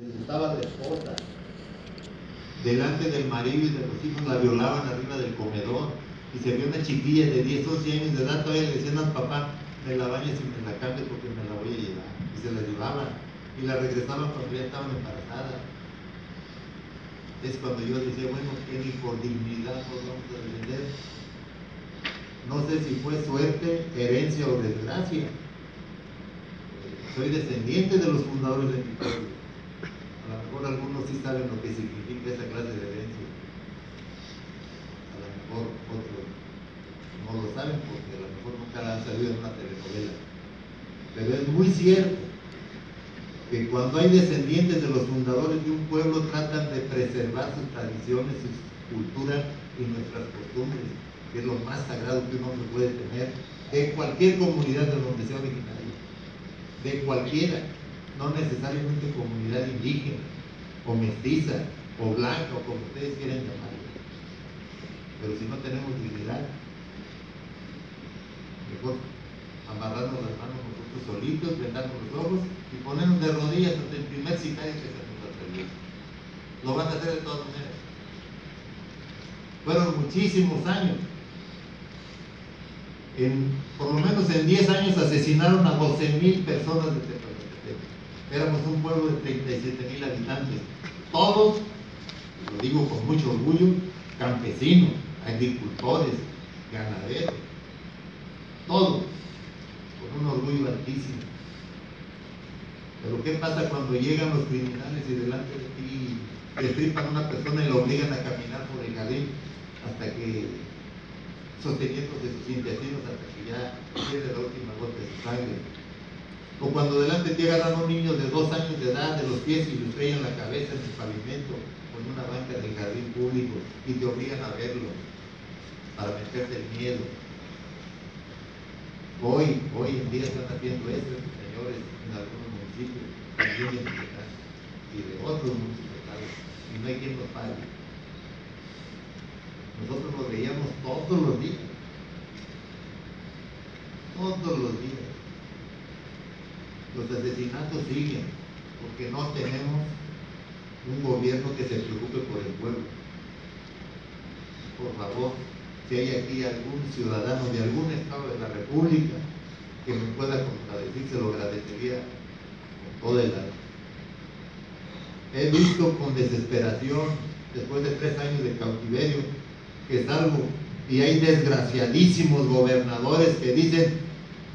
les gustaba la esposa. Delante del marido y de los hijos la violaban arriba del comedor. Y se vio una chiquilla de 10, 11 años de edad, todavía le decían al papá, me la bañes y me la cambies porque me la voy a llevar. Y se la llevaban. Y la regresaban cuando ya estaban embarazadas. Es cuando yo decía, bueno, por dignidad nos vamos a defender. No sé si fue suerte, herencia o desgracia. Soy descendiente de los fundadores de mi pueblo. Mejor algunos sí saben lo que significa esa clase de herencia. A lo mejor otros no lo saben porque a lo mejor nunca han salido en una telenovela. Pero es muy cierto que cuando hay descendientes de los fundadores de un pueblo tratan de preservar sus tradiciones, sus culturas y nuestras costumbres, que es lo más sagrado que un hombre puede tener, de cualquier comunidad de donde sea originario, de cualquiera, no necesariamente comunidad indígena, o mestiza, o blanca, o como ustedes quieran llamarlo. Pero si no tenemos dignidad, mejor amarrarnos las manos nosotros solitos, vendarnos los ojos y ponernos de rodillas ante el primer sicario que se nos atrevió. Lo van a hacer de todas maneras. Fueron muchísimos años. En, por lo menos en 10 años asesinaron a 12 mil personas de Tepalcatepec. Éramos un pueblo de 37 mil habitantes. Todos, lo digo con mucho orgullo, campesinos, agricultores, ganaderos. Todos con un orgullo altísimo. Pero ¿qué pasa cuando llegan los criminales y delante de ti destripan a una persona y la obligan a caminar por el jardín hasta que, sosteniéndose sus intestinos hasta que ya pierde la última gota de sangre? O cuando delante te agarran a un niño de dos años de edad de los pies y le estrellan la cabeza en el pavimento en una banca del jardín público y te obligan a verlo para meterte el miedo Hoy, hoy en día están haciendo eso, señores, en algunos municipios, también de y de otros municipios, y no hay quien los pague. Nosotros lo veíamos todos los días, todos los días. Los asesinatos siguen, porque no tenemos un gobierno que se preocupe por el pueblo. Por favor, si hay aquí algún ciudadano de algún estado de la República que me pueda contradecir, se lo agradecería con todo el alma. He visto con desesperación, después de tres años de cautiverio, que salgo y hay desgraciadísimos gobernadores que dicen,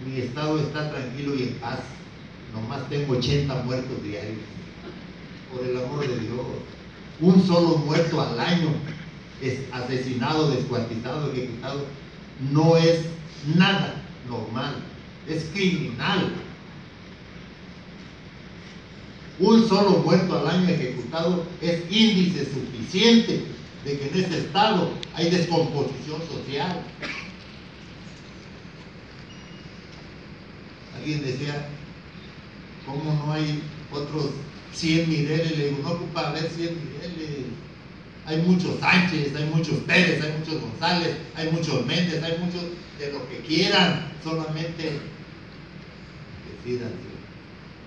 mi estado está tranquilo y en paz, nomás tengo 80 muertos diarios. Por el amor de Dios, un solo muerto al año es asesinado, descuartizado, ejecutado, no es nada normal, es criminal. Un solo muerto al año ejecutado es índice suficiente de que en ese estado hay descomposición social. Alguien decía, ¿cómo no hay otros 100 Mireles? Le digo, no ocupa haber 100 Mireles hay muchos Sánchez, hay muchos Pérez, hay muchos González, hay muchos Méndez, hay muchos de lo que quieran, solamente decidanse.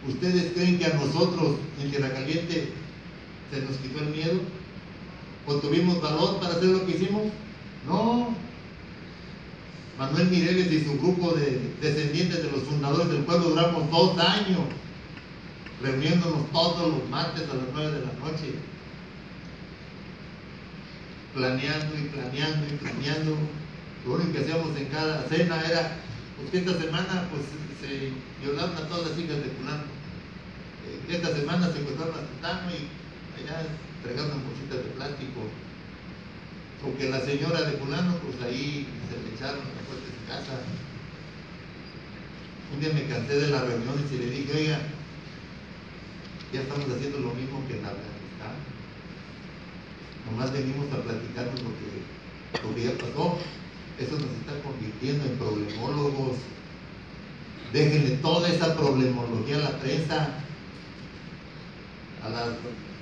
¿Ustedes creen que a nosotros en Tierra Caliente se nos quitó el miedo? ¿O tuvimos valor para hacer lo que hicimos? No. Manuel Mireles y su grupo de descendientes de los fundadores del pueblo duramos dos años reuniéndonos todos los martes a las nueve de la noche planeando y planeando y planeando. Lo único que hacíamos en cada cena era, pues esta semana pues se violaron a todas las hijas de fulano. Eh, esta semana se encontraron a Titano y allá entregaron bolsitas de plástico. O que la señora de fulano, pues ahí se le echaron la puerta de casa. Un día me cansé de las reuniones y le dije, oiga, ya estamos haciendo lo mismo que en Afganistán Nomás venimos a platicarnos lo que, lo que ya pasó. Eso nos está convirtiendo en problemólogos. Déjenle toda esa problemología a la prensa, a las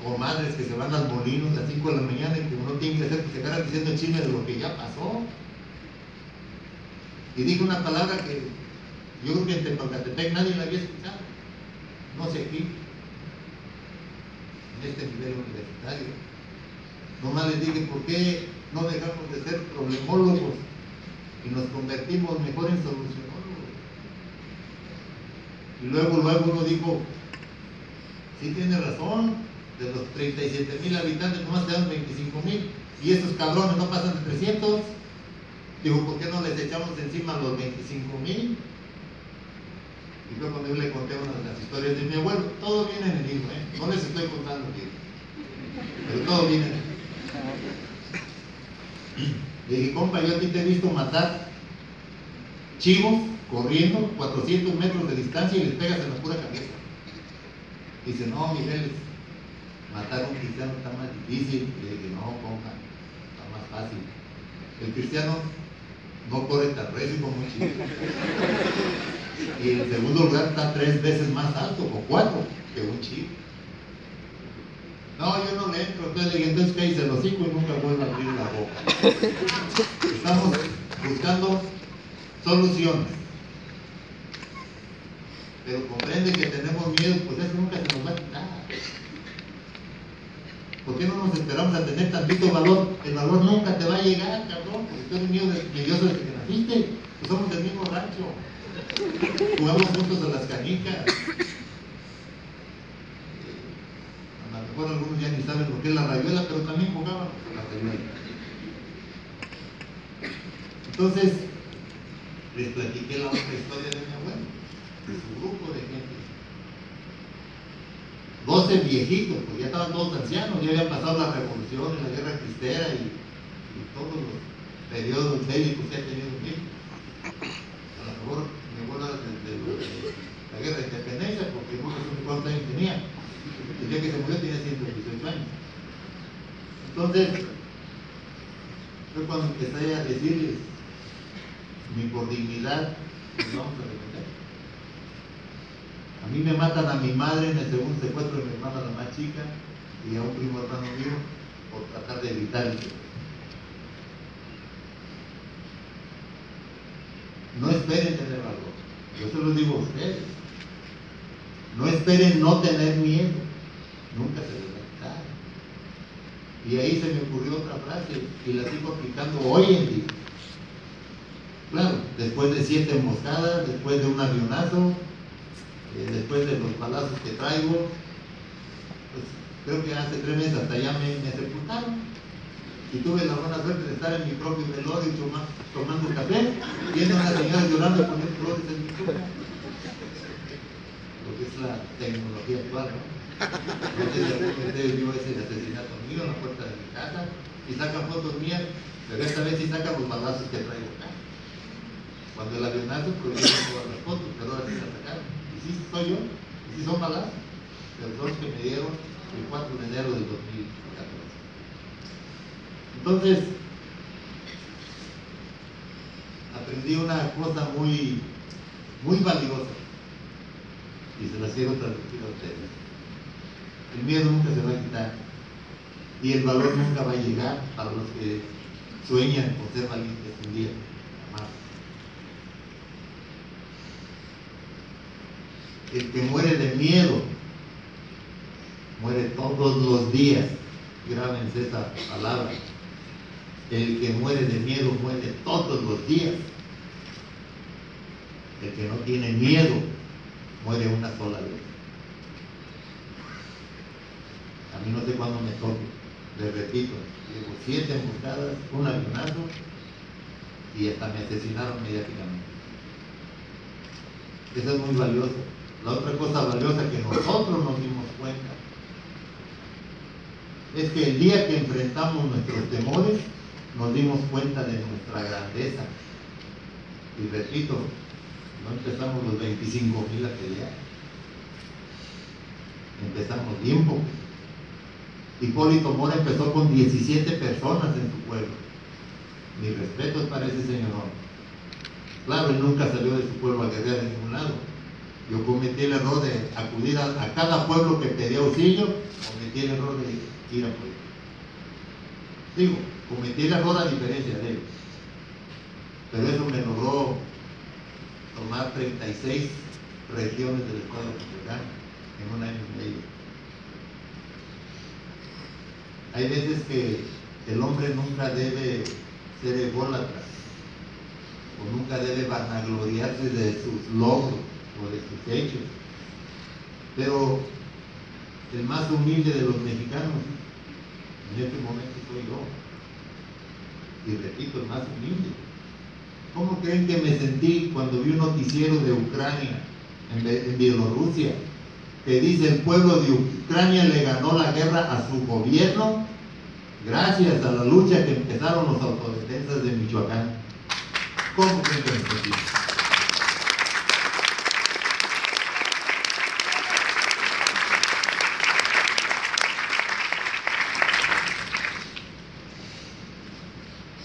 comadres que se van al molino a las 5 de la mañana y como no tienen que hacer, pues se quedan diciendo chisme de lo que ya pasó. Y dije una palabra que yo creo que en Tepalcatepec nadie la había escuchado. No sé aquí. En este nivel universitario. Nomás les dije, ¿por qué no dejamos de ser problemólogos y nos convertimos mejor en solucionólogos? Y luego, luego uno dijo, sí tiene razón, de los 37 mil habitantes nomás quedan 25 mil y esos cabrones no pasan de 300. Digo, ¿por qué no les echamos encima los 25 mil? Y luego cuando yo le conté una de las historias de mi abuelo, todo viene en el libro, ¿eh? no les estoy contando aquí, pero todo viene en el Le dije, compa, yo a ti te he visto matar chivos corriendo 400 metros de distancia y les pegas en la pura cabeza. Dice, no, Miguel, matar a un cristiano está más difícil. Le dije, no, compa, está más fácil. El cristiano no corre tan recio como un chivo. Y en segundo lugar está tres veces más alto, o cuatro, que un chivo. No, yo no le entro. Entonces le entonces que hice el hocico y nunca vuelvo a abrir la boca. Estamos buscando soluciones. Pero comprende que tenemos miedo, pues eso nunca se nos va a quitar. ¿Por qué no nos esperamos a tener tantito valor? El valor nunca te va a llegar, cabrón, porque tú eres miedo de, Dios desde que naciste. Pues somos del mismo rancho. Jugamos juntos a las canicas. A lo mejor algunos ya ni saben lo que es la rayuela, pero también jugábamos la rayuela. Entonces, les platiqué la otra historia de mi abuelo, de su grupo de gente. 12 viejitos, pues ya estaban todos ancianos, ya habían pasado la revolución, la guerra cristera y, y todos los periodos bélicos que ha tenido México. A lo mejor mi abuelo era de, de, de, la guerra de independencia, porque no sé cuántos años tenía. El día que se murió tenía 118 años. Entonces, fue cuando empecé a decirles, ni por dignidad, nos vamos a defender. A mí me matan a mi madre en el segundo secuestro de mi hermana la más chica y a un primo hermano mío por tratar de evitar el No esperen tener valor. Yo se lo digo a ustedes. No esperen no tener miedo. Nunca se quitar. Y ahí se me ocurrió otra frase y la sigo aplicando hoy en día. Claro, después de siete emboscadas, después de un avionazo, eh, después de los balazos que traigo, pues creo que hace tres meses hasta allá me, me sepultaron. Y tuve la buena suerte de estar en mi propio velorio tomando, café, viendo a una señora llorando y poniendo flores en mi cuna. Lo que es la tecnología actual, ¿no? Ustedes vio ese asesinato mío en la puerta de mi casa y sacan fotos mías, pero esta vez sí sacan los balazos que traigo acá. Cuando el avionazo prohibieron todas las fotos, pero ahora sí las sacaron. Y sí soy yo, y sí son balazos, pero son que me dieron el 4 de enero del 2014. Entonces, aprendí una cosa muy, muy valiosa y se las quiero transmitir a ustedes. El miedo nunca se va a quitar y el valor nunca va a llegar para los que sueñan con ser valientes un día. El que muere de miedo muere todos los días. Grábense esa palabra. El que muere de miedo muere todos los días. El que no tiene miedo muere una sola vez. A mí no sé cuándo me toque. Les repito, llevo siete emboscadas, un avionazo y hasta me asesinaron mediáticamente. Eso es muy valioso. La otra cosa valiosa que nosotros nos dimos cuenta es que el día que enfrentamos nuestros temores, nos dimos cuenta de nuestra grandeza. Y repito, no empezamos los 25 mil a pelear. Empezamos bien poco. Hipólito Mora empezó con 17 personas en su pueblo. Mi respeto es para ese señor. Claro, él nunca salió de su pueblo a guerrear de ningún lado. Yo cometí el error de acudir a, cada pueblo que pedía auxilio, cometí el error de ir a pueblo. Digo, cometí el error a diferencia de él. Pero eso me logró tomar 36 regiones del Estado mexicano en un año y medio. Hay veces que el hombre nunca debe ser ególatra o nunca debe vanagloriarse de sus logros o de sus hechos. Pero el más humilde de los mexicanos en este momento soy yo. Y repito, el más humilde. ¿Cómo creen que me sentí cuando vi un noticiero de Ucrania, en, Bielorrusia, que dice el pueblo de Ucrania le ganó la guerra a su gobierno gracias a la lucha que empezaron los autodefensas de Michoacán? ¿Cómo que?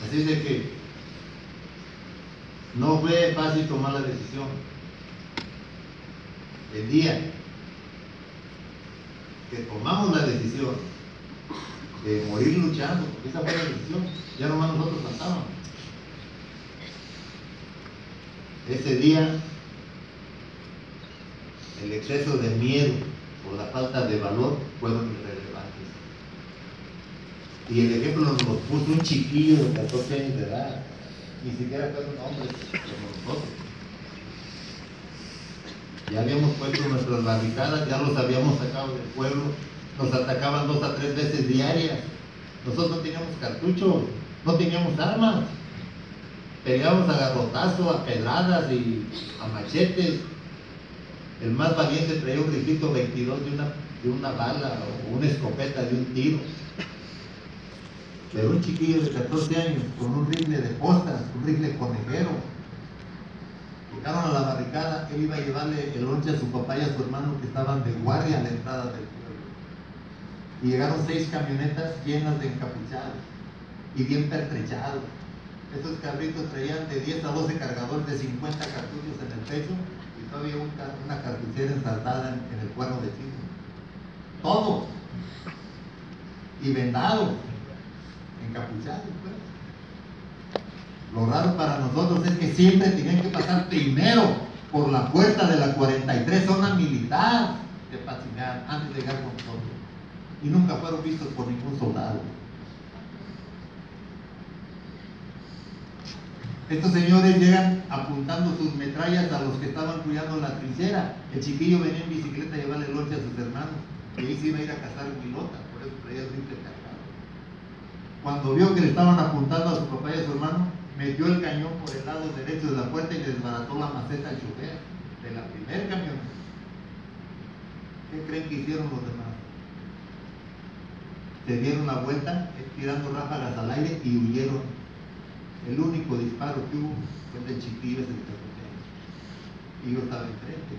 Así de que no fue fácil tomar la decisión. El día que tomamos la decisión de morir luchando, porque esa fue la decisión, ya nomás nosotros faltábamos. Ese día, el exceso de miedo o la falta de valor fueron irrelevantes. Y el ejemplo nos puso un chiquillo de 14 años de edad, ni siquiera fueron hombres como nosotros. Ya habíamos puesto nuestras barricadas, ya los habíamos sacado del pueblo, nos atacaban dos a tres veces diarias. Nosotros no teníamos cartuchos, no teníamos armas. Peleábamos a garrotazos, a pedradas y a machetes. El más valiente traía un rifito 22 de una, de una bala o una escopeta de un tiro. Pero un chiquillo de 14 años con un rifle de postas, un rifle conejero. Llegaron a la barricada, él iba a llevarle el lonche a su papá y a su hermano que estaban de guardia a la entrada del pueblo. Y llegaron seis camionetas llenas de encapuchados y bien pertrechados. Esos carritos traían de 10 a 12 cargadores de 50 cartuchos en el pecho y todavía una cartuchera ensartada en, el cuerno de chino. Todos. Y vendados encapuchados. Lo raro para nosotros es que siempre tenían que pasar primero por la puerta de la 43 zona militar de Pachigar antes de llegar con nosotros. Y nunca fueron vistos por ningún soldado. Estos señores llegan apuntando sus metrallas a los que estaban cuidando la trinchera. El chiquillo venía en bicicleta a llevarle lonche a sus hermanos. Y ahí se iba a ir a cazar en pilota, por eso traía el rifle cuando vio que le estaban apuntando a su papá y a su hermano, metió el cañón por el lado derecho de la puerta y le desbarató la maceta al chofer de la primer camión. ¿Qué creen que hicieron los demás? Se dieron la vuelta tirando ráfagas al aire y huyeron. El único disparo que hubo fue del chiquillo ese de Y yo estaba enfrente.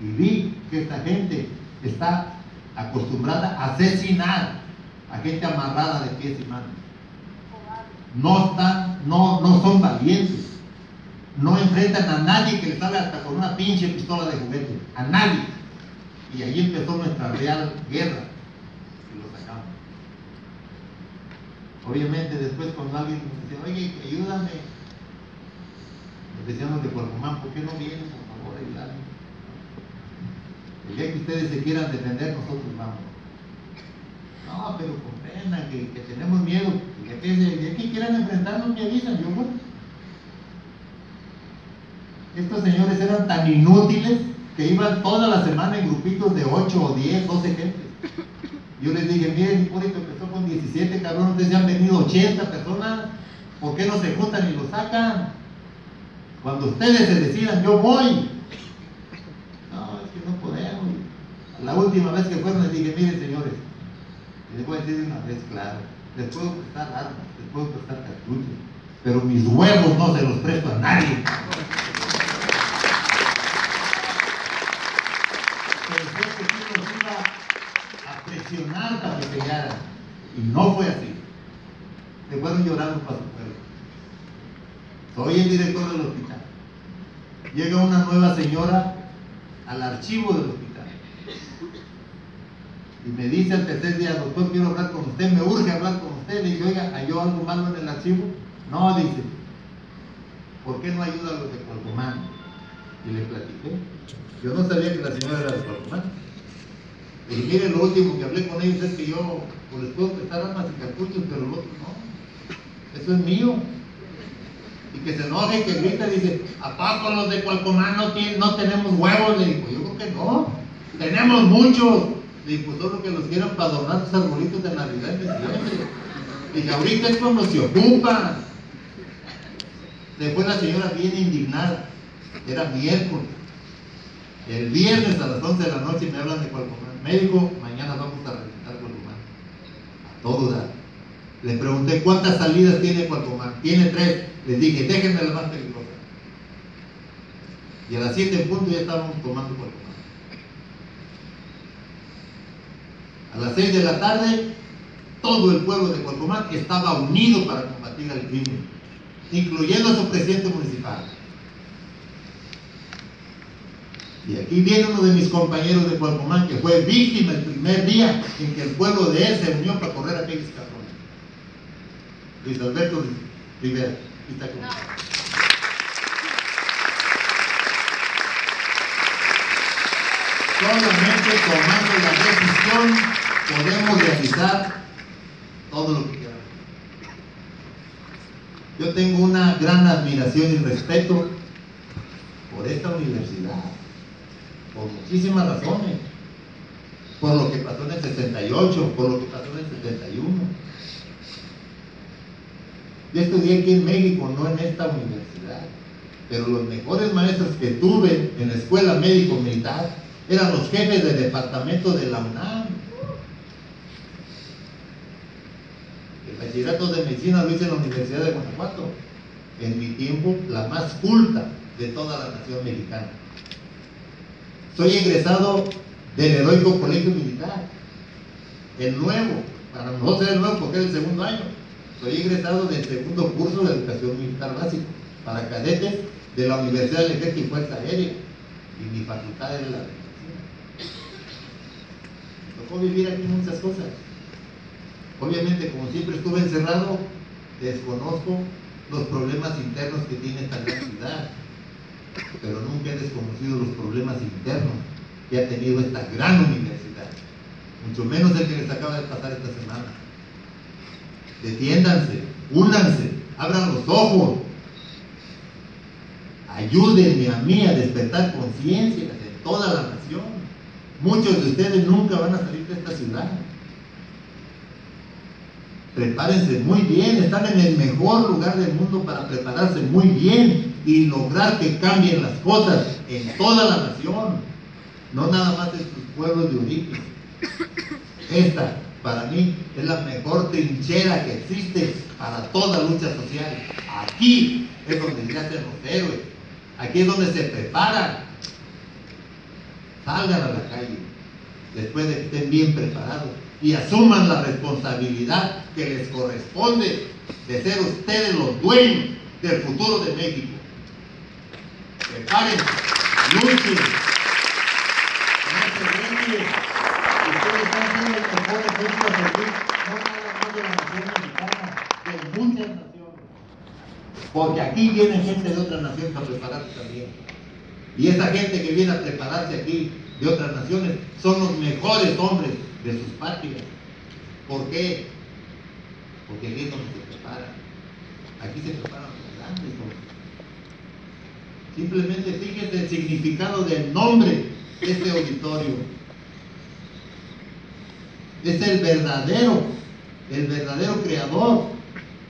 Y vi que esta gente está acostumbrada a asesinar a gente amarrada de pies y manos. No están, no, no son valientes. No enfrentan a nadie que les salga hasta con una pinche pistola de juguete. A nadie. Y ahí empezó nuestra real guerra. Y lo sacamos. Obviamente después cuando alguien nos decía, oye, ayúdame. Nos decíamos de Cuerpomán, ¿por qué no vienen, por favor? El día que ustedes se quieran defender, nosotros vamos. No, pero comprendan que, que tenemos miedo. Que, que, que quieran enfrentarnos, me avisan. Yo, bueno. Estos señores eran tan inútiles que iban toda la semana en grupitos de 8 o 10, 12 gentes. Yo les dije, miren, Hipólito empezó con 17, cabrón, ustedes ya han venido 80 personas. ¿Por qué no se juntan y lo sacan? Cuando ustedes se decidan, yo voy. No, es que no podemos. La última vez que fueron les dije, miren señores, les voy a decir una vez claro, les puedo prestar armas, les puedo prestar cartuchos, pero mis huevos no se los presto a nadie. Pensé que sí nos iba a presionar para que pegaran. Y no fue así. Se fueron llorando para su pueblo. Soy el director del hospital. Llega una nueva señora al archivo del hospital y me dice al tercer día, doctor, quiero hablar con usted, me urge hablar con usted. Le dije, oiga, ¿hay algo malo en el archivo? No, dice, ¿por qué no ayuda a los de Cualcomán? Y le platiqué. Yo no sabía que la señora era de Cualcomán. Y mire, lo último que hablé con ellos es que yo pues, les puedo prestar armas y cartuchos, pero lo otro no. Eso es mío. Y que se enoje y que grita y dice, ¿a poco los de Cualcomán no, tienen, no tenemos huevos? Le digo, yo creo que no. Tenemos muchos. Le digo, pues solo que los quieran para adornar sus arbolitos de Navidad diciembre. Dije, ahorita es cuando se ocupa. Después la señora bien indignada. Era miércoles. El viernes a las 11 de la noche me hablan de Cualcomán. Médico, mañana vamos a reventar Cualcomán. A todo dar. Le pregunté cuántas salidas tiene Cualcomán. Tiene tres. Les dije, déjenme la más peligrosa. Y a las 7 en punto ya estábamos tomando Cualcomán. A las 6 de la tarde, todo el pueblo de Cualcomán estaba unido para combatir al crimen, incluyendo a su presidente municipal. Y aquí viene uno de mis compañeros de Cualcomán que fue víctima el primer día en que el pueblo de él se unió para correr a aquellos cabrones. Luis Alberto Rivera. Está aquí. Solamente tomando la decisión podemos realizar todo lo que queramos. Yo tengo una gran admiración y respeto por esta universidad por muchísimas razones. Por lo que pasó en el 68, por lo que pasó en el 71. Yo estudié aquí en México, no en esta universidad. Pero los mejores maestros que tuve en la escuela médico militar eran los jefes del departamento de la UNAM. El bachillerato de medicina lo hice en la Universidad de Guanajuato. En mi tiempo, la más culta de toda la nación mexicana. Soy egresado del heroico colegio militar, el nuevo, para no ser el nuevo porque es el segundo año. Soy egresado del segundo curso de educación militar básico para cadetes de la Universidad del Ejército y Fuerza Aérea y mi facultad es la de Me tocó vivir aquí muchas cosas. Obviamente, como siempre estuve encerrado, desconozco los problemas internos que tiene esta gran ciudad pero nunca he desconocido los problemas internos que ha tenido esta gran universidad, mucho menos el que les acaba de pasar esta semana. Defiéndanse, únanse, abran los ojos, ayúdenme a mí a despertar conciencia de toda la nación. Muchos de ustedes nunca van a salir de esta ciudad. Prepárense muy bien, están en el mejor lugar del mundo para prepararse muy bien y lograr que cambien las cosas en toda la nación, no nada más en sus pueblos de origen. Esta, para mí, es la mejor trinchera que existe para toda lucha social. Aquí es donde se hacen los héroes, aquí es donde se preparan. Salgan a la calle después de que estén bien preparados y asuman la responsabilidad que les corresponde de ser ustedes los dueños del futuro de México. Prepárense, luchen, no se. Ustedes han sido el mejor ejemplo de no nada más de la nación mexicana, de muchas naciones. Porque aquí viene gente de otras naciones a prepararse también. Y esa gente que viene a prepararse aquí de otras naciones son los mejores hombres de sus patrias. ¿Por qué? Porque aquí es donde se preparan. Aquí se preparan. Simplemente fíjense el significado del nombre de este auditorio. Es el verdadero, el verdadero creador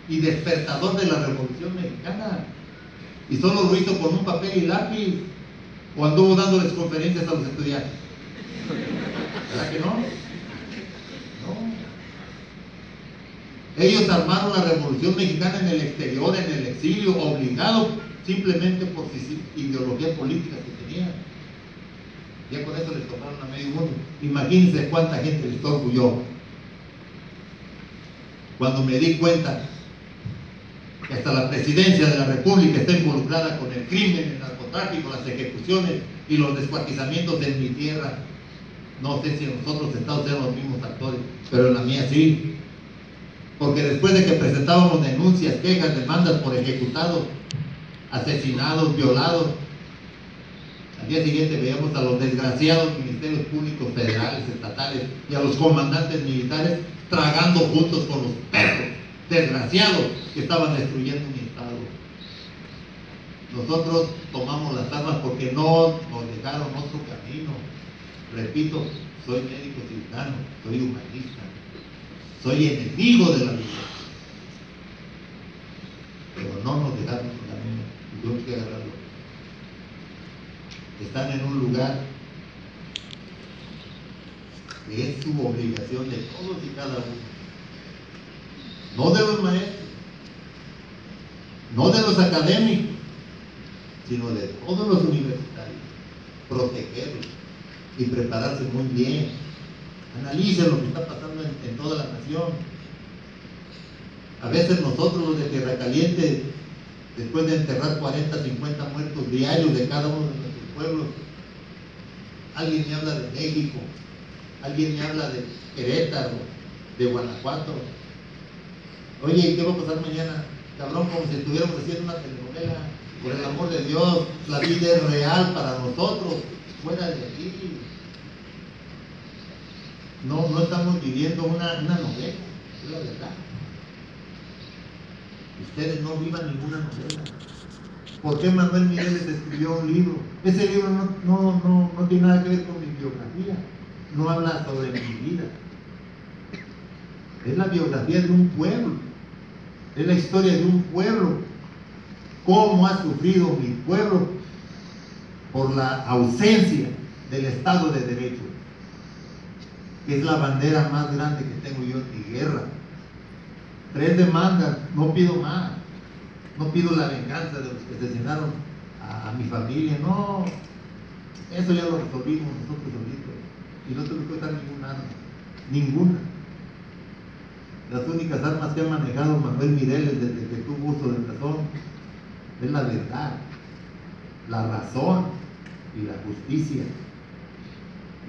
y despertador de la Revolución Mexicana. Y solo lo hizo con un papel y lápiz o anduvo dándoles conferencias a los estudiantes. ¿Verdad que no? No. Ellos armaron la revolución mexicana en el exterior, en el exilio, obligados simplemente por sus ideologías políticas que tenían. Ya con eso les tomaron a medio mundo. Imagínense cuánta gente les orgulló. Cuando me di cuenta que hasta la presidencia de la República está involucrada con el crimen, el narcotráfico, las ejecuciones y los descuartizamientos en mi tierra. No sé si en los otros estados eran los mismos actores, pero en la mía sí. Porque después de que presentábamos denuncias, quejas, demandas por ejecutados, asesinados, violados, Al día siguiente veíamos a los desgraciados ministerios públicos federales, estatales y a los comandantes militares tragando juntos con los perros desgraciados que estaban destruyendo mi estado. Nosotros tomamos las armas porque no nos dejaron otro camino. Repito, soy médico cirujano, soy humanista, soy enemigo de la vida. Pero no nos dejaron otro camino tenemos que agarrarlo. Están en un lugar que es su obligación de todos y cada uno no de los maestros, no de los académicos, sino de todos los universitarios, protegerlos y prepararse muy bien. Analicen lo que está pasando en, toda la nación. A veces nosotros los de Tierra Caliente, después de enterrar 40, 50 muertos diarios de cada uno de nuestros pueblos, alguien me habla de México, alguien me habla de Querétaro, de Guanajuato, Oye, ¿qué va a pasar mañana? Cabrón, como si estuviéramos haciendo una telenovela. Por el amor de Dios, la vida es real para nosotros. Fuera de aquí. No, no estamos viviendo una, una novela, es la verdad. Ustedes no vivan ninguna novela. ¿Por qué Manuel Mireles escribió un libro? Ese libro no, no, no, no tiene nada que ver con mi biografía. No habla sobre mi vida. Es la biografía de un pueblo. Es la historia de un pueblo. Cómo ha sufrido mi pueblo por la ausencia del Estado de Derecho. Que es la bandera más grande que tengo yo en mi guerra. Tres demandas, no pido más. No pido la venganza de los que asesinaron a, mi familia. No, eso ya lo resolvimos nosotros solitos. Y no tengo que dar ninguna arma. Ninguna. Las únicas armas que ha manejado Manuel Mireles desde que tuvo uso de razón es la verdad, la razón y la justicia.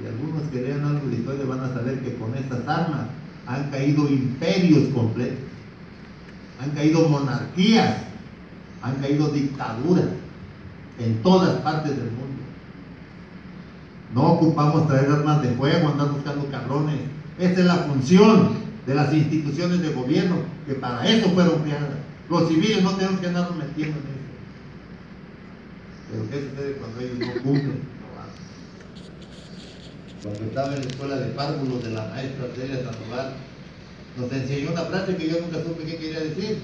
Y algunos que lean algo de historia van a saber que con estas armas han caído imperios completos, han caído monarquías, han caído dictaduras en todas partes del mundo. No ocupamos traer armas de fuego, andar buscando cabrones. Esa es la función de las instituciones de gobierno, que para eso fueron creadas. Los civiles no tenemos que andar metiendo en eso. Pero ¿qué sucede cuando ellos no cumplen? Cuando estaba en la escuela de párvulos de la maestra Celia Sandoval, nos enseñó una frase que yo nunca supe qué quería decir.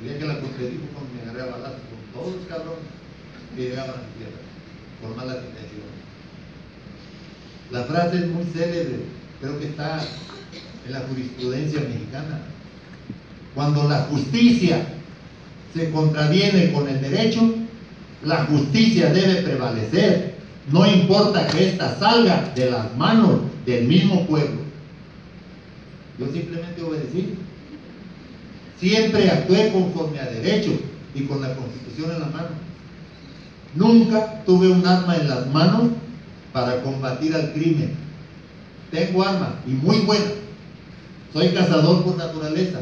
Quería que la contradijo cuando me agarré a balazos con todos los cabrones que llegaban a mi tierra, con malas intenciones. La frase es muy célebre, creo que está en la jurisprudencia mexicana. Cuando la justicia se contraviene con el derecho, la justicia debe prevalecer, no importa que ésta salga de las manos del mismo pueblo. Yo simplemente obedecí. Siempre actué conforme a derecho y con la constitución en la mano. Nunca tuve un arma en las manos para combatir al crimen. Tengo arma y muy buena soy cazador por naturaleza.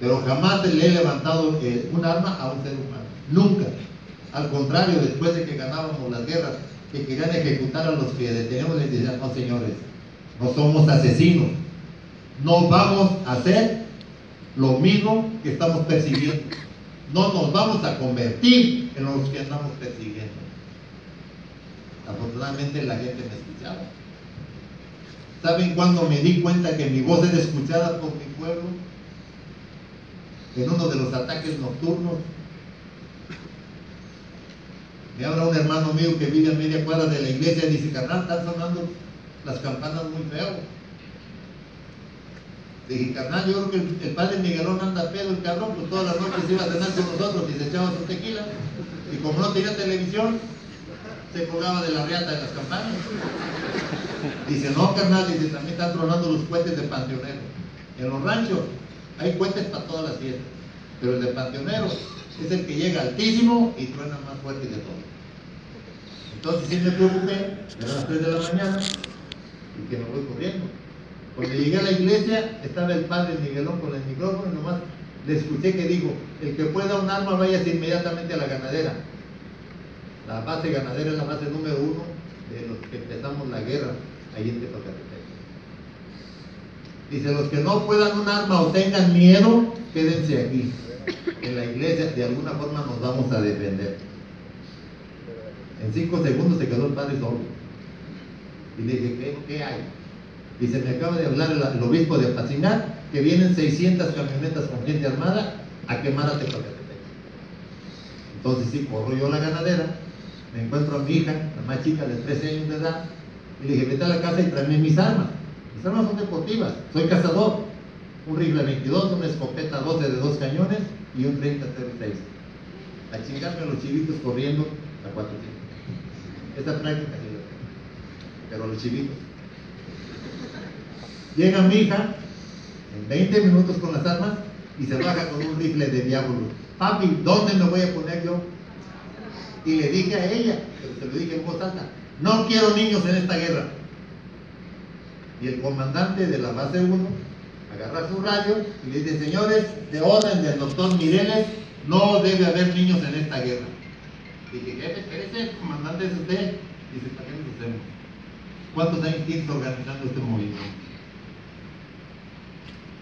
Pero jamás le he levantado eh, un arma a un ser humano. Nunca. Al contrario, después de que ganábamos las guerras, que querían ejecutar a los que detenemos, les decían, no señores, no somos asesinos. No vamos a hacer lo mismo que estamos persiguiendo. No nos vamos a convertir en los que andamos persiguiendo. Afortunadamente la gente me escuchaba. ¿Saben cuándo me di cuenta que mi voz era escuchada por mi pueblo? En uno de los ataques nocturnos. Me habla un hermano mío que vive a media cuadra de la iglesia y dice, carnal, están sonando las campanas muy feo. Dije, carnal, yo creo que el, padre Miguelón anda pedo, el cabrón, pues todas las noches iba a cenar con nosotros y se echaba su tequila. Y como no tenía televisión, se colgaba de la reata de las campanas. Dice, no, carnal, dice, también están tronando los puentes de Panteonero. En los ranchos hay puentes para todas las fiestas, pero el de Panteonero es el que llega altísimo y truena más fuerte que todo. Entonces sí me preocupé, eran las 3 de la mañana, que me voy corriendo. Cuando llegué a la iglesia, estaba el padre Miguelón con el micrófono y nomás le escuché que dijo, el que pueda un arma, váyase inmediatamente a la ganadera. La base ganadera es la base número uno de los que empezamos la guerra ahí en Tepacatepec. Dice, los que no puedan un arma o tengan miedo, quédense aquí. En la iglesia de alguna forma nos vamos a defender. En cinco segundos se quedó el padre solo. Y le dije, ¿qué, qué hay? Dice, me acaba de hablar el, obispo de Apacingar que vienen 600 camionetas con gente armada a quemar a Tepacatepec. Entonces sí, corro yo a la ganadera, me encuentro a mi hija, la más chica de 13 años de edad, y le dije, vete a la casa y tráeme mis armas. Mis armas son deportivas, soy cazador. Un rifle 22, una escopeta 12 de dos cañones y un 30 36. A chingarme a los chivitos corriendo a 4 Esta práctica. Pero los chivitos. Llega mi hija en 20 minutos con las armas y se baja con un rifle de diablo. Papi, ¿dónde me voy a poner yo? Y le dije a ella, pero se lo dije en voz alta, no quiero niños en esta guerra. Y el comandante de la base 1 agarra su radio y le dice, señores, de orden del doctor Mireles, no debe haber niños en esta guerra. Dije, jefe, espérese, comandante es usted. Dice, ¿para qué nos hacemos? ¿Cuántos años tienes organizando este movimiento?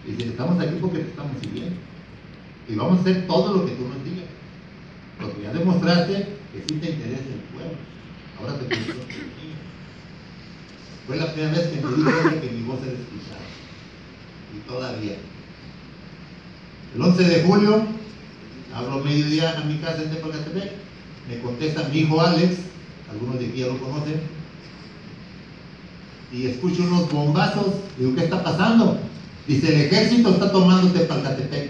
Dice, estamos aquí porque te estamos siguiendo. Y vamos a hacer todo lo que tú nos digas. Porque ya demostraste que sí te interesa el pueblo. Ahora te pido Fue la primera vez que me di cuenta que mi voz era escuchada. Y todavía. El 11 de julio, abro mediodía a mi casa en Tepacatepec. Me contesta mi hijo Alex, algunos de aquí ya lo conocen. Y escucho unos bombazos. Digo, ¿qué está pasando? Dice, el ejército está tomando Tepalcatepec.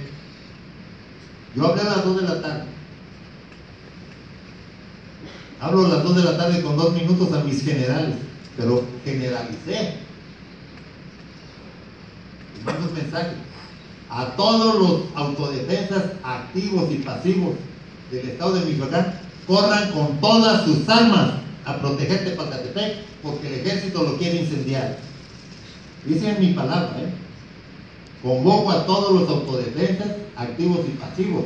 Yo hablé a las 2 de la tarde. Hablo a las 2 de la tarde con dos minutos a mis generales, pero generalicé. Y mando un mensaje a todos los autodefensas activos y pasivos del estado de Michoacán, corran con todas sus armas a proteger Tepalcatepec porque el ejército lo quiere incendiar. Dice en mi palabra, ¿eh? Convoco a todos los autodefensas, activos y pasivos,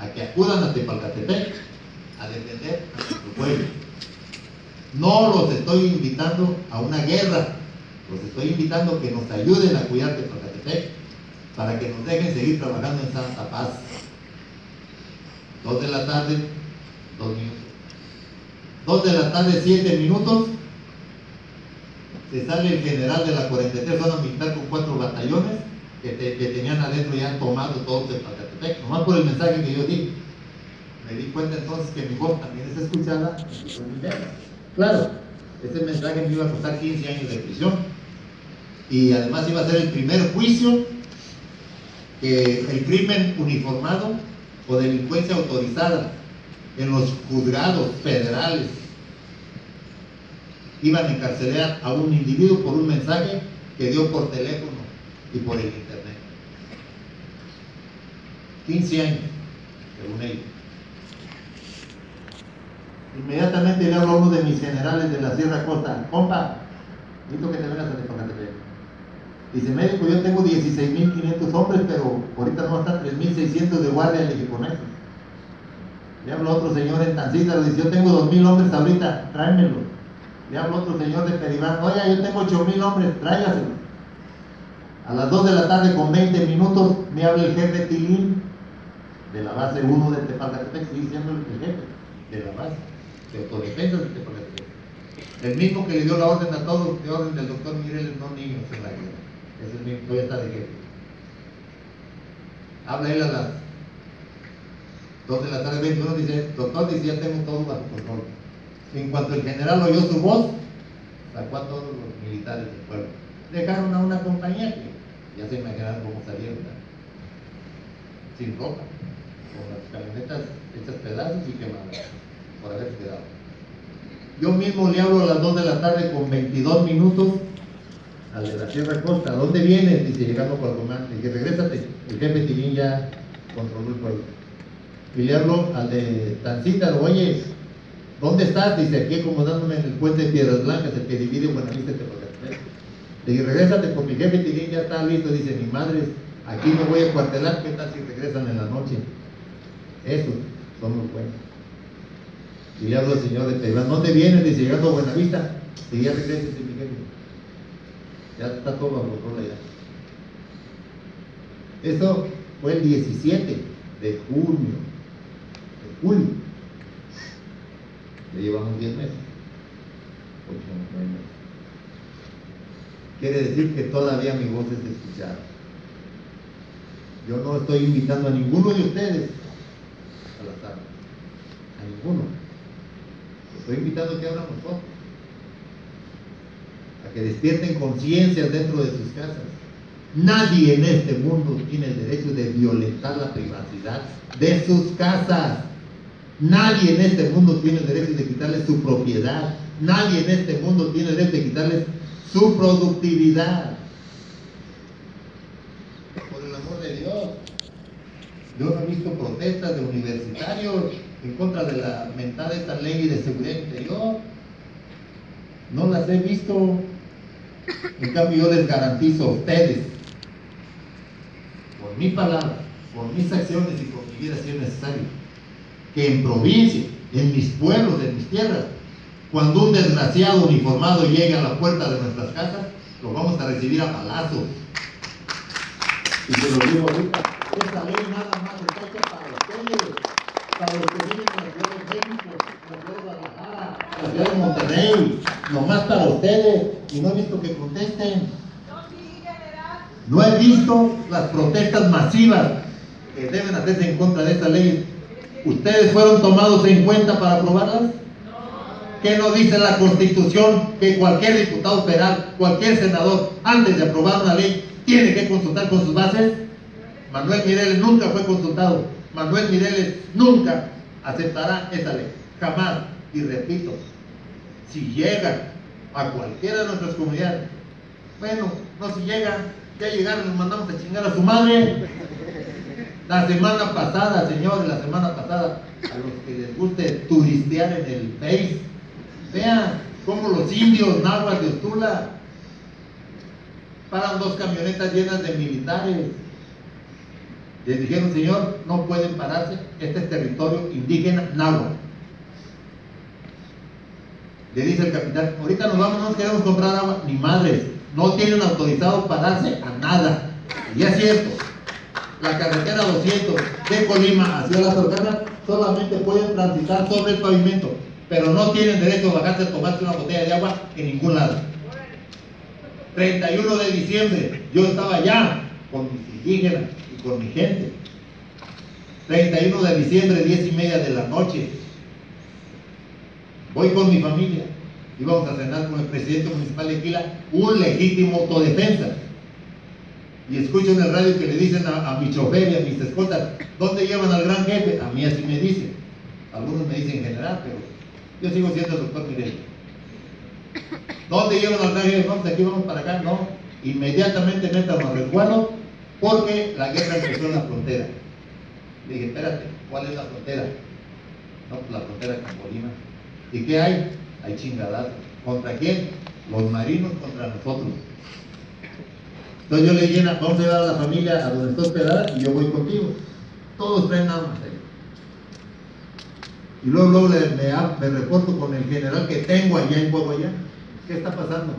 a que acudan a Tepalcatepec a defender a nuestro pueblo. No los estoy invitando a una guerra, los estoy invitando a que nos ayuden a cuidar Tepalcatepec para que nos dejen seguir trabajando en Santa Paz. Dos de la tarde, dos minutos. Dos de la tarde, siete minutos, se sale el general de la 43 zona militar con cuatro batallones que, te, que tenían adentro ya tomado todo el Patecatepec, nomás por el mensaje que yo di. Me di cuenta entonces que mi voz también es escuchada. Claro, ese mensaje me iba a costar 15 años de prisión. Y además iba a ser el primer juicio que el crimen uniformado o delincuencia autorizada en los juzgados federales iban a encarcelar a un individuo por un mensaje que dio por teléfono y por el internet. 15 años, según ellos. Inmediatamente le hablo a uno de mis generales de la Sierra Costa, compa, necesito que te vengas a Tepacatepec. Dice, médico, yo tengo 16.500 hombres, pero ahorita no están 3.600 de guardia, dije, con eso. Le hablo otro señor en Tancita, le dice, yo tengo 2.000 hombres ahorita, tráemelo. Le hablo otro señor de Peribán, oye, yo tengo 8.000 hombres, tráigaselo. A las 2 de la tarde con 20 minutos me habla el jefe Tilín de la base 1 de Tepalcatepec, sigue siendo el jefe de la base de autodefensa de Tepalcatepec. El mismo que le dio la orden a todos, de orden del doctor Mireles, no niños en la guerra. Es el mismo, todavía está de jefe. Habla él a las 2 de la tarde, 21, dice, doctor, dice, ya tengo todo bajo control. En cuanto el general oyó su voz, sacó a todos los militares del pueblo. Dejaron a una compañía que ya se imaginan cómo salieron, sin ropa, con las camionetas hechas pedazos y quemadas, por haberse quedado. Yo mismo le hablo a las 2 de la tarde con 22 minutos al de la Sierra Costa. ¿A dónde vienes? Dice, llegando por el comandante. Dice, regrésate. El jefe Tilín ya controló el pueblo. Y le hablo al de Tancita, oye, ¿dónde estás? Dice, aquí acomodándome en el puente de Piedras Blancas, el que divide Buenavista y Tepocatepec. Le dije, regrésate con mi jefe Tilín, ya está listo. Dice, mi madre, aquí me voy a cuartelar, ¿qué tal si regresan en la noche? Eso son los buenos. Y le hablo al señor de Tehuacán, ¿dónde viene? Dice, llegando a Buenavista. Y ya regresa, mi jefe. Ya está todo bajo control ya. Eso fue el 17 de junio, julio. Le llevamos 10 meses. 8 meses. Quiere decir que todavía mi voz es escuchada. Yo no estoy invitando a ninguno de ustedes a la tarde. A ninguno. Estoy invitando a que abran los. A que despierten conciencias dentro de sus casas. Nadie en este mundo tiene el derecho de violentar la privacidad de sus casas. Nadie en este mundo tiene derecho de quitarles su propiedad. Nadie en este mundo tiene derecho de quitarles su productividad. Por el amor de Dios. Yo no he visto protestas de universitarios en contra de la mentada esta ley de seguridad interior. No las he visto. En cambio, yo les garantizo a ustedes, por mi palabra, por mis acciones y por mi vida si es necesario, que en provincia, en mis pueblos, en mis tierras, cuando un desgraciado uniformado llegue a la puerta de nuestras casas, lo vamos a recibir a palazos. Y se lo digo ahorita, esta ley nada más está hecha para ustedes, para los que viven en la ciudad de México, en la ciudad de Guadalajara, la ciudad de Monterrey, nomás para ustedes, y no he visto que contesten. No he visto las protestas masivas que deben hacerse en contra de esta ley. ¿Ustedes fueron tomados en cuenta para aprobarlas? ¿Qué no dice la Constitución que cualquier diputado federal, cualquier senador, antes de aprobar una ley, tiene que consultar con sus bases? Manuel Mireles nunca fue consultado. Manuel Mireles nunca aceptará esa ley. Jamás. Y repito, si llega a cualquiera de nuestras comunidades, bueno, no si llega, ya llegaron, nos mandamos a chingar a su madre. La semana pasada, señores, la semana pasada, a los que les guste turistear en el Face, Vean cómo los indios náhuatl de Ostula paran dos camionetas llenas de militares. Les dijeron, señor, no pueden pararse, este es territorio indígena náhuatl. Le dice el capitán, ahorita nos vamos, no queremos comprar agua, ni madres, no tienen autorizado pararse a nada. Y es cierto, la carretera 200 de Colima hacia la Torcana solamente pueden transitar sobre el pavimento pero no tienen derecho a bajarse a tomarse una botella de agua en ningún lado. 31 de diciembre, yo estaba allá con mis indígenas y con mi gente. 31 de diciembre, 10 y media de la noche. Voy con mi familia. Íbamos a cenar con el presidente municipal de Aquila un legítimo autodefensa. Y escucho en el radio que le dicen a, a mi chofer y a mis escoltas, ¿dónde llevan al gran jefe? A mí así me dicen. Algunos me dicen general, pero yo sigo siendo el doctor Miguel. ¿Dónde llevan al traje? No, de aquí vamos para acá, no. Inmediatamente métanos al resguardo porque la guerra empezó en la frontera. Le dije, espérate, ¿cuál es la frontera? No, pues la frontera con Bolívar. ¿Y qué hay? Hay chingadas. ¿Contra quién? Los marinos contra nosotros. Entonces yo le dije, vamos a llevar a la familia a donde está hospedada y yo voy contigo. Todos traen armas ahí. Y luego, luego me, reporto con el general que tengo allá en allá. ¿Qué está pasando?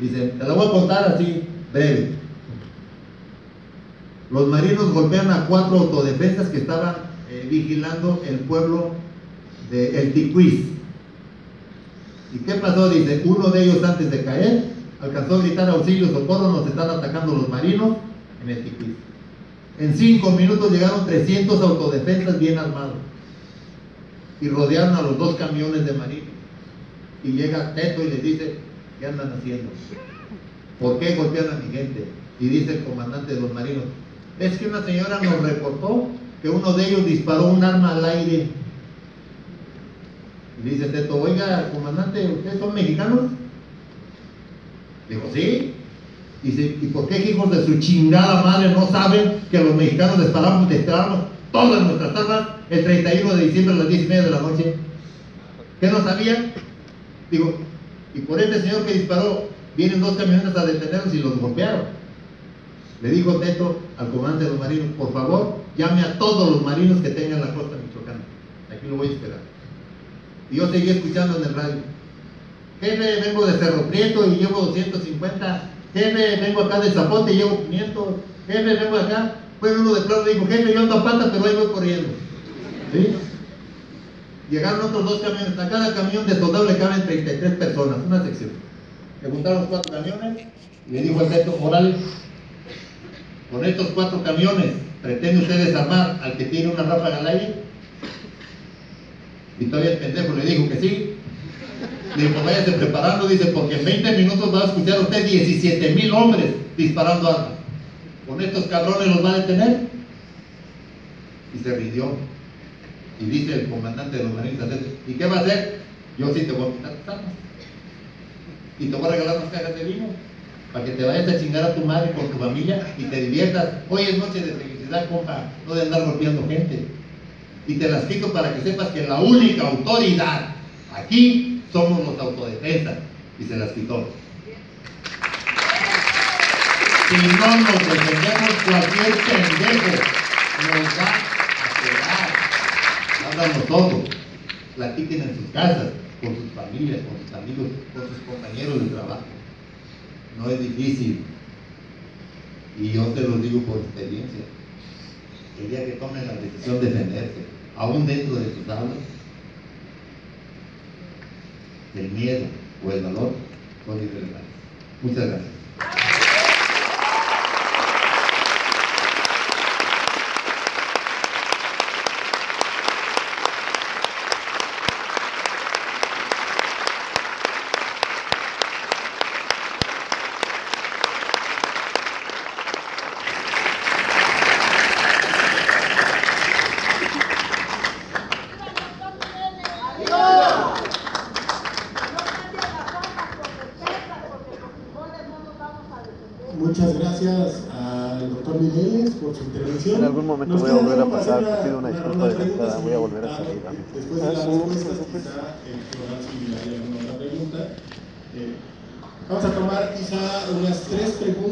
Dice, te lo voy a contar así, breve. Los marinos golpean a cuatro autodefensas que estaban eh, vigilando el pueblo de El Ticuiz. ¿Y qué pasó? Dice, uno de ellos antes de caer alcanzó a gritar auxilio, socorro, nos están atacando los marinos en El Ticuiz. En cinco minutos llegaron 300 autodefensas bien armados y rodearon a los dos camiones de marinos. Y llega Teto y les dice, ¿qué andan haciendo? ¿Por qué golpean a mi gente? Y dice el comandante de los marinos, es que una señora nos reportó que uno de ellos disparó un arma al aire. Y dice Teto, oiga, comandante, ¿ustedes son mexicanos? Dijo, sí. ¿y por qué hijos de su chingada madre no saben que los mexicanos disparamos, disparamos todas nuestras armas el 31 de diciembre a las 10 y media de la noche. ¿Qué no sabían? Digo, y por este señor que disparó, vienen dos camionetas a detenerlos y los golpearon. Le dijo Teto al comandante de los marinos, por favor, llame a todos los marinos que tengan la costa michoacana. Aquí lo voy a esperar. Y yo seguía escuchando en el radio. Jefe, vengo de Cerro Prieto y llevo 250. Jefe, vengo acá de Zapote y llevo 500. Jefe, vengo acá. Fue uno de y dijo, jefe, yo ando a pata, pero ahí voy corriendo. ¿Sí? Llegaron otros dos camiones. A cada camión de soldado le caben 33 personas, una sección. Le juntaron cuatro camiones y le dijo al Beto Morales, con estos cuatro camiones, ¿pretende usted desarmar al que tiene una ráfaga al aire? Y todavía el pendejo le dijo que sí. Dijo, váyase preparando, dice, porque en 20 minutos va a escuchar usted 17 mil hombres disparando armas. ¿Con estos cabrones los va a detener? Y se rindió. Y dice el comandante de los marines, ¿y qué va a hacer? Yo sí te voy a quitar tus armas. Y te voy a regalar unas cajas de vino para que te vayas a chingar a tu madre con tu familia y te diviertas. Hoy es noche de felicidad, compa, no de andar golpeando gente. Y te las quito para que sepas que la única autoridad aquí somos los autodefensas. Y se las quitó. Si no nos defendemos, cualquier pendejo nos va a pegar. Háblanos todos. Platiquen en sus casas, con sus familias, con sus amigos, con sus compañeros de trabajo no es difícil. Y yo te lo digo por experiencia. El día que tomen la decisión de defenderse, aún dentro de sus aulas, el miedo o el valor son irrelevantes. Muchas gracias.